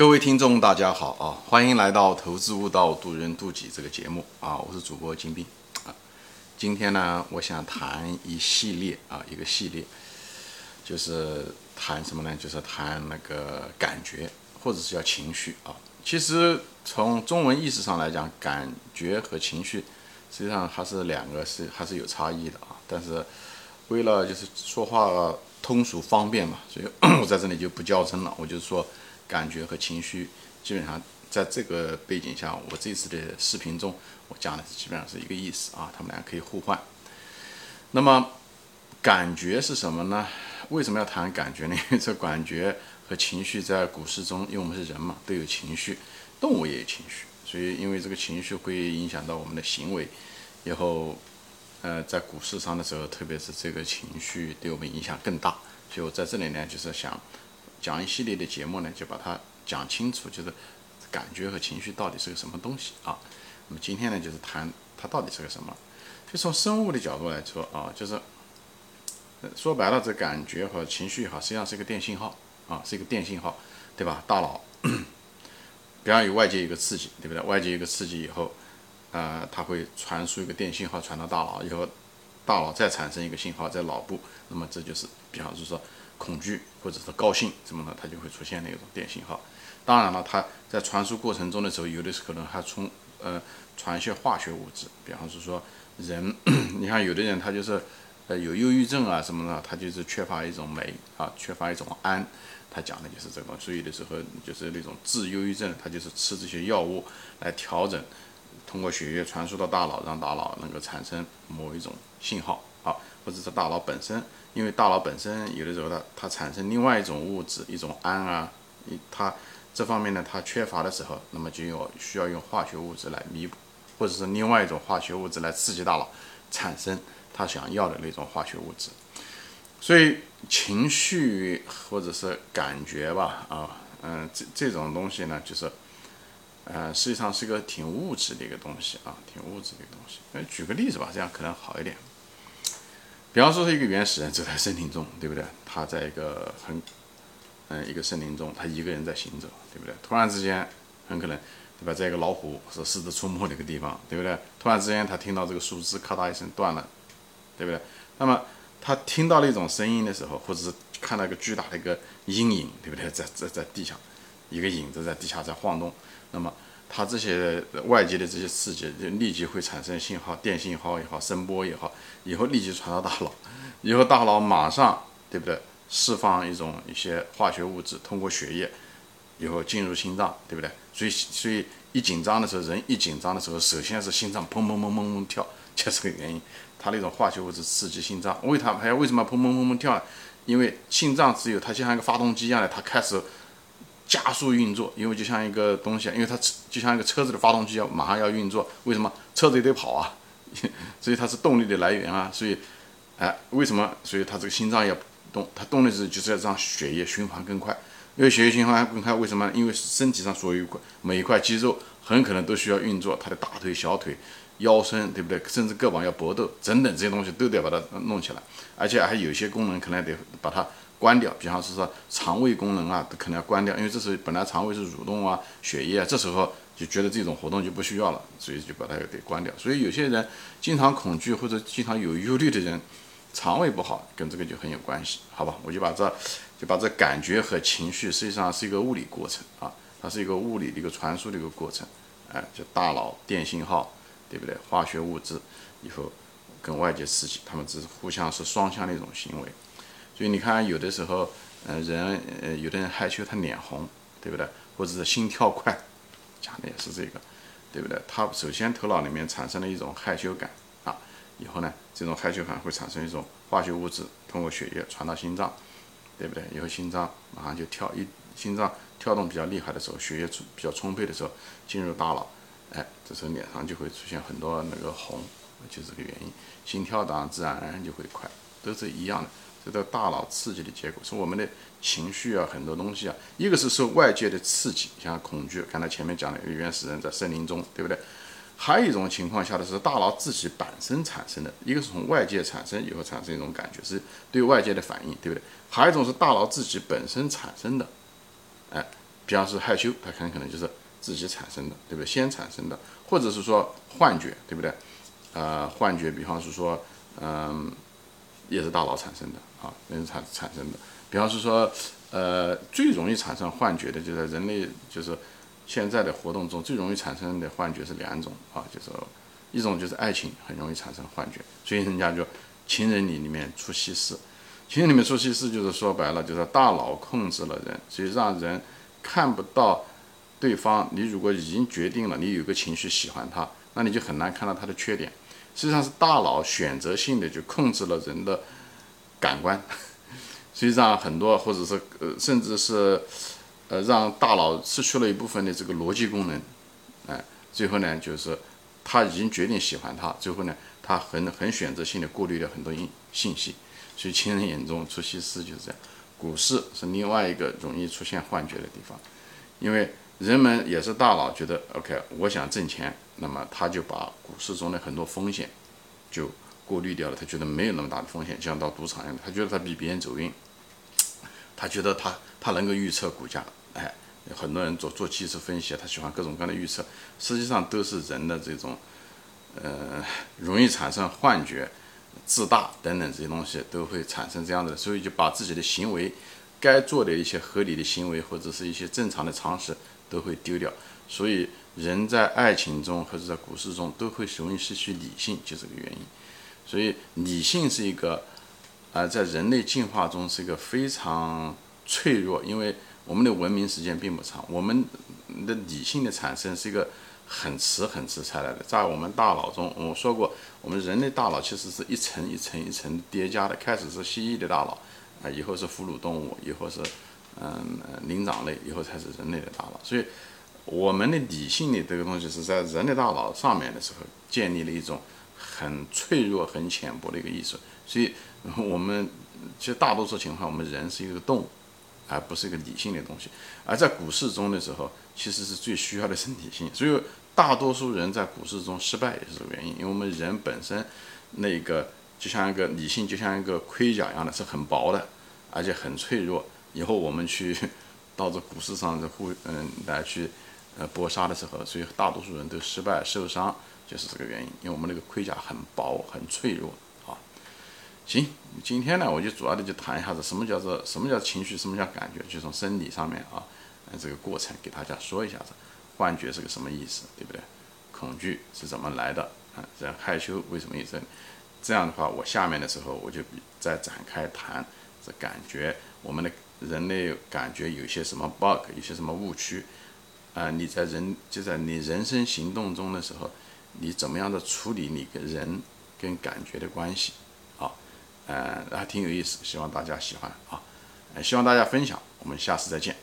各位听众，大家好啊！欢迎来到《投资悟道，渡人渡己》这个节目啊！我是主播金兵啊。今天呢，我想谈一系列啊，一个系列，就是谈什么呢？就是谈那个感觉，或者是叫情绪啊。其实从中文意思上来讲，感觉和情绪实际上还是两个是还是有差异的啊。但是为了就是说话通俗方便嘛，所以 我在这里就不较真了，我就说。感觉和情绪基本上在这个背景下，我这次的视频中我讲的基本上是一个意思啊，他们俩可以互换。那么感觉是什么呢？为什么要谈感觉呢？因 为这感觉和情绪在股市中，因为我们是人嘛，都有情绪，动物也有情绪，所以因为这个情绪会影响到我们的行为，以后呃在股市上的时候，特别是这个情绪对我们影响更大，所以我在这里呢就是想。讲一系列的节目呢，就把它讲清楚，就是感觉和情绪到底是个什么东西啊？那么今天呢，就是谈它到底是个什么。就从生物的角度来说啊，就是说白了，这感觉和情绪哈，实际上是一个电信号啊，是一个电信号，对吧？大脑，比方有外界一个刺激，对不对？外界一个刺激以后，呃，它会传输一个电信号传到大脑，以后大脑再产生一个信号在脑部，那么这就是，比方是说。恐惧或者是高兴什么的，它就会出现那种电信号。当然了，它在传输过程中的时候，有的时候可能还从呃传一些化学物质，比方是说人，你看有的人他就是呃有忧郁症啊什么的，他就是缺乏一种酶啊，缺乏一种胺。他讲的就是这个，所以的时候就是那种治忧郁症，他就是吃这些药物来调整，通过血液传输到大脑，让大脑能够产生某一种信号啊，或者是大脑本身。因为大脑本身有的时候它它产生另外一种物质，一种胺啊，它这方面呢它缺乏的时候，那么就用需要用化学物质来弥补，或者是另外一种化学物质来刺激大脑产生他想要的那种化学物质。所以情绪或者是感觉吧，啊，嗯，这这种东西呢，就是，呃，实际上是个挺物质的一个东西啊，挺物质的一个东西。那举个例子吧，这样可能好一点。比方说是一个原始人走在森林中，对不对？他在一个很，嗯，一个森林中，他一个人在行走，对不对？突然之间，很可能，对吧？在一个老虎是狮子出没的一个地方，对不对？突然之间，他听到这个树枝咔嗒一声断了，对不对？那么他听到那种声音的时候，或者是看到一个巨大的一个阴影，对不对？在在在地下，一个影子在地下在晃动，那么。它这些外界的这些刺激，就立即会产生信号，电信号也好，声波也好，以后立即传到大脑，以后大脑马上，对不对？释放一种一些化学物质，通过血液，以后进入心脏，对不对？所以，所以一紧张的时候，人一紧张的时候，首先是心脏砰砰砰砰砰跳，就是个原因。它那种化学物质刺激心脏，为它还要为什么砰砰砰砰跳？因为心脏只有它就像一个发动机一样的，它开始。加速运作，因为就像一个东西，因为它就像一个车子的发动机要马上要运作，为什么车子也得跑啊？所以它是动力的来源啊。所以，哎，为什么？所以它这个心脏要动，它动的是就是要让血液循环更快。因为血液循环更快，为什么？因为身体上所有块每一块肌肉很可能都需要运作，它的大腿、小腿、腰身，对不对？甚至胳膊要搏斗，等等这些东西都得把它弄起来，而且还有些功能可能得把它。关掉，比方是说肠胃功能啊，可能要关掉，因为这是本来肠胃是蠕动啊，血液啊，这时候就觉得这种活动就不需要了，所以就把它给关掉。所以有些人经常恐惧或者经常有忧虑的人，肠胃不好，跟这个就很有关系，好吧？我就把这就把这感觉和情绪实际上是一个物理过程啊，它是一个物理的一个传输的一个过程，哎，就大脑电信号，对不对？化学物质以后跟外界刺激，它们只是互相是双向的一种行为。所以你看，有的时候，呃，人，呃，有的人害羞，他脸红，对不对？或者是心跳快，讲的也是这个，对不对？他首先头脑里面产生了一种害羞感啊，以后呢，这种害羞感会产生一种化学物质，通过血液传到心脏，对不对？以后心脏马上就跳，一心脏跳动比较厉害的时候，血液充比较充沛的时候，进入大脑，哎，这时候脸上就会出现很多那个红，就这个原因，心跳当然自然而然就会快，都是一样的。这个大脑刺激的结果是我们的情绪啊，很多东西啊，一个是受外界的刺激，像恐惧，刚才前面讲的原始人在森林中，对不对？还有一种情况下的是大脑自己本身产生的，一个是从外界产生以后产生一种感觉，是对外界的反应，对不对？还有一种是大脑自己本身产生的，哎，比方是害羞，它很可能就是自己产生的，对不对？先产生的，或者是说幻觉，对不对？呃，幻觉，比方是说，嗯，也是大脑产生的啊，也是产产生的。比方是说，呃，最容易产生幻觉的，就在人类就是现在的活动中最容易产生的幻觉是两种啊，就是一种就是爱情很容易产生幻觉，所以人家就情人里里面出西施，情人里面出西施就是说白了就是大脑控制了人，所以让人看不到对方。你如果已经决定了你有个情绪喜欢他，那你就很难看到他的缺点。实际上是大脑选择性的就控制了人的感官，实际上很多或者是呃甚至是呃让大脑失去了一部分的这个逻辑功能，哎，最后呢就是他已经决定喜欢他，最后呢他很很选择性的过滤掉很多信信息，所以情人眼中出西施就是这样。股市是另外一个容易出现幻觉的地方，因为。人们也是大脑觉得 OK，我想挣钱，那么他就把股市中的很多风险就过滤掉了。他觉得没有那么大的风险，就像到赌场一样，他觉得他比别人走运，他觉得他他能够预测股价。哎，很多人做做技术分析，他喜欢各种各样的预测，实际上都是人的这种呃容易产生幻觉、自大等等这些东西都会产生这样的，所以就把自己的行为该做的一些合理的行为或者是一些正常的常识。都会丢掉，所以人在爱情中或者在股市中都会容易失去理性，就这个原因。所以理性是一个，啊，在人类进化中是一个非常脆弱，因为我们的文明时间并不长，我们的理性的产生是一个很迟很迟才来的。在我们大脑中，我说过，我们人类大脑其实是一层一层一层叠加的，开始是蜥蜴的大脑，啊，以后是哺乳动物，以后是。嗯，灵长类以后才是人类的大脑，所以我们的理性的这个东西是在人类大脑上面的时候建立了一种很脆弱、很浅薄的一个意识。所以，我们其实大多数情况，我们人是一个动物，而不是一个理性的东西。而在股市中的时候，其实是最需要的是理性。所以，大多数人在股市中失败也是这个原因，因为我们人本身那个就像一个理性，就像一个盔甲一样的，是很薄的，而且很脆弱。以后我们去到这股市上的互嗯来去呃搏杀的时候，所以大多数人都失败受伤，就是这个原因。因为我们那个盔甲很薄很脆弱啊。行，今天呢我就主要的就谈一下子什么叫做什么叫情绪，什么叫感觉，就从生理上面啊，嗯这个过程给大家说一下子。幻觉是个什么意思，对不对？恐惧是怎么来的啊？这害羞为什么意思？这样的话，我下面的时候我就再展开谈这感觉，我们的。人类感觉有些什么 bug，有些什么误区，啊，你在人就在你人生行动中的时候，你怎么样的处理你跟人跟感觉的关系，啊，呃，还挺有意思，希望大家喜欢啊，希望大家分享，我们下次再见。